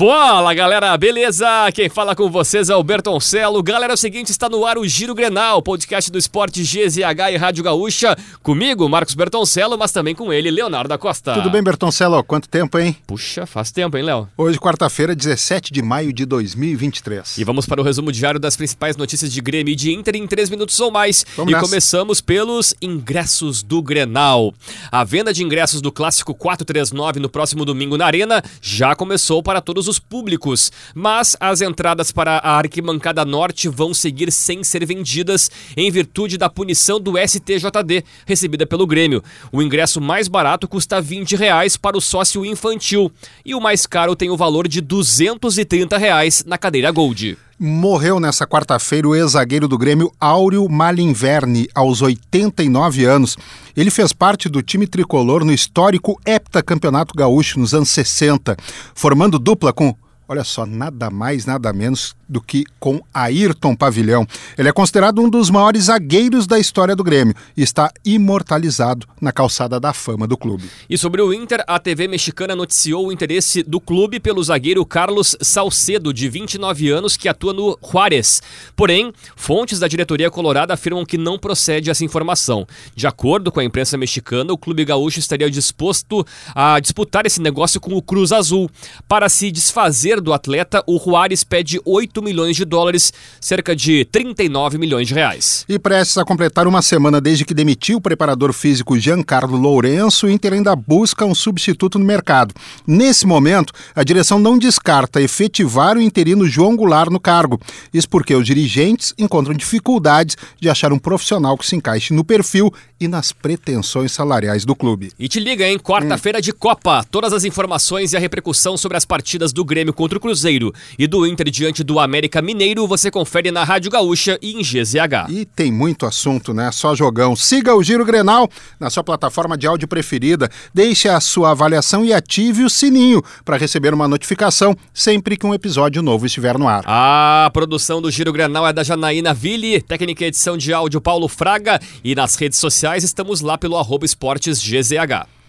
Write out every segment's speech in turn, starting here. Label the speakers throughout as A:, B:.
A: Fala galera, beleza? Quem fala com vocês é o Bertoncelo. Galera, é o seguinte, está no ar o Giro Grenal, podcast do esporte GZH e Rádio Gaúcha. Comigo, Marcos Bertoncelo, mas também com ele, Leonardo da Costa.
B: Tudo bem, Bertoncelo? Quanto tempo, hein?
A: Puxa, faz tempo, hein, Léo?
B: Hoje, quarta-feira, 17 de maio de 2023.
A: E vamos para o resumo diário das principais notícias de Grêmio e de Inter em 3 minutos ou mais.
B: Vamos
A: e
B: nessa.
A: começamos pelos ingressos do Grenal. A venda de ingressos do Clássico 439 no próximo domingo na Arena já começou para todos os públicos, mas as entradas para a arquibancada norte vão seguir sem ser vendidas em virtude da punição do STJD recebida pelo Grêmio. O ingresso mais barato custa 20 reais para o sócio infantil e o mais caro tem o valor de 230 reais na cadeira Gold.
B: Morreu nessa quarta-feira o ex-zagueiro do Grêmio Áureo Malinverni, aos 89 anos. Ele fez parte do time tricolor no histórico heptacampeonato gaúcho nos anos 60, formando dupla com, olha só, nada mais, nada menos do que com Ayrton Pavilhão. Ele é considerado um dos maiores zagueiros da história do Grêmio e está imortalizado na calçada da fama do clube.
A: E sobre o Inter, a TV mexicana noticiou o interesse do clube pelo zagueiro Carlos Salcedo, de 29 anos, que atua no Juárez. Porém, fontes da diretoria colorada afirmam que não procede essa informação. De acordo com a imprensa mexicana, o clube gaúcho estaria disposto a disputar esse negócio com o Cruz Azul. Para se desfazer do atleta, o Juárez pede 8 milhões de dólares, cerca de 39 milhões de reais.
B: E prestes a completar uma semana desde que demitiu o preparador físico Giancarlo Lourenço, o Inter ainda busca um substituto no mercado. Nesse momento, a direção não descarta efetivar o interino João Goulart no cargo. Isso porque os dirigentes encontram dificuldades de achar um profissional que se encaixe no perfil e nas pretensões salariais do clube.
A: E te liga, hein? Quarta-feira de Copa. Todas as informações e a repercussão sobre as partidas do Grêmio contra o Cruzeiro e do Inter diante do América Mineiro você confere na Rádio Gaúcha e em GZH.
B: E tem muito assunto, né? Só jogão. Siga o Giro Grenal na sua plataforma de áudio preferida. Deixe a sua avaliação e ative o sininho para receber uma notificação sempre que um episódio novo estiver no ar.
A: A produção do Giro Grenal é da Janaína Ville, técnica e edição de áudio Paulo Fraga e nas redes sociais estamos lá pelo arroba esportes GZH.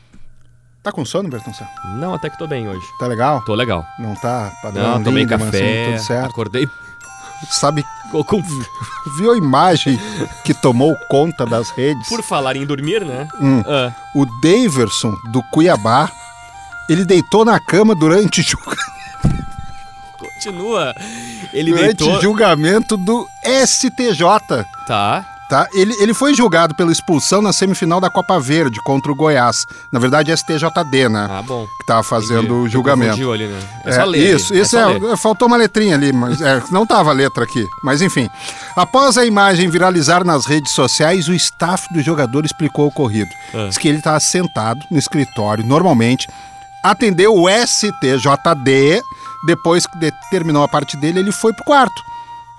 B: Tá com sono, Bertonção?
A: Não, até que tô bem hoje.
B: Tá legal?
A: Tô legal.
B: Não tá padrão
A: Não, tomei
B: Lindemann,
A: café,
B: assim, tudo certo.
A: acordei
B: Sabe,
A: com-
B: viu a imagem que tomou conta das redes?
A: Por falar em dormir, né?
B: Hum.
A: Ah,
B: O Daverson, do Cuiabá, ele deitou na cama durante,
A: continua. Ele
B: durante
A: deitou...
B: julgamento do STJ.
A: Tá.
B: Tá? Ele, ele foi julgado pela expulsão na semifinal da Copa Verde contra o Goiás. Na verdade, STJD, né?
A: Ah, bom.
B: que tava fazendo o julgamento.
A: Ali, né? É,
B: É,
A: só ler.
B: isso,
A: ali.
B: isso é,
A: ler.
B: faltou uma letrinha ali, mas é, não tava a letra aqui. Mas enfim, após a imagem viralizar nas redes sociais, o staff do jogador explicou o ocorrido.
A: Ah.
B: Diz que ele estava sentado no escritório, normalmente, atendeu o STJD, depois que terminou a parte dele, ele foi pro quarto.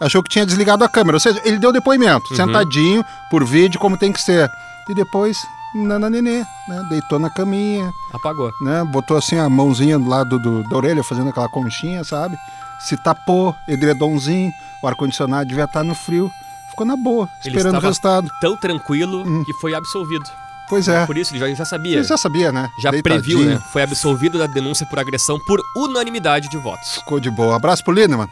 B: Achou que tinha desligado a câmera, ou seja, ele deu depoimento,
A: Uhum.
B: sentadinho, por vídeo, como tem que ser. E depois, nananenê, né? Deitou na caminha,
A: Apagou.
B: né? Botou assim a mãozinha do lado do- da orelha, fazendo aquela conchinha, sabe? Se tapou, edredomzinho, o ar-condicionado devia estar no frio. Ficou na boa,
A: Ele
B: esperando o resultado.
A: Tão tranquilo
B: Hum.
A: que foi absolvido.
B: Pois é.
A: Por isso, ele já, já sabia.
B: Você já sabia, né?
A: Já
B: Deitadinho.
A: previu, né? Foi absolvido da denúncia por agressão por unanimidade de votos.
B: Ficou de boa. Abraço pro Lindemann.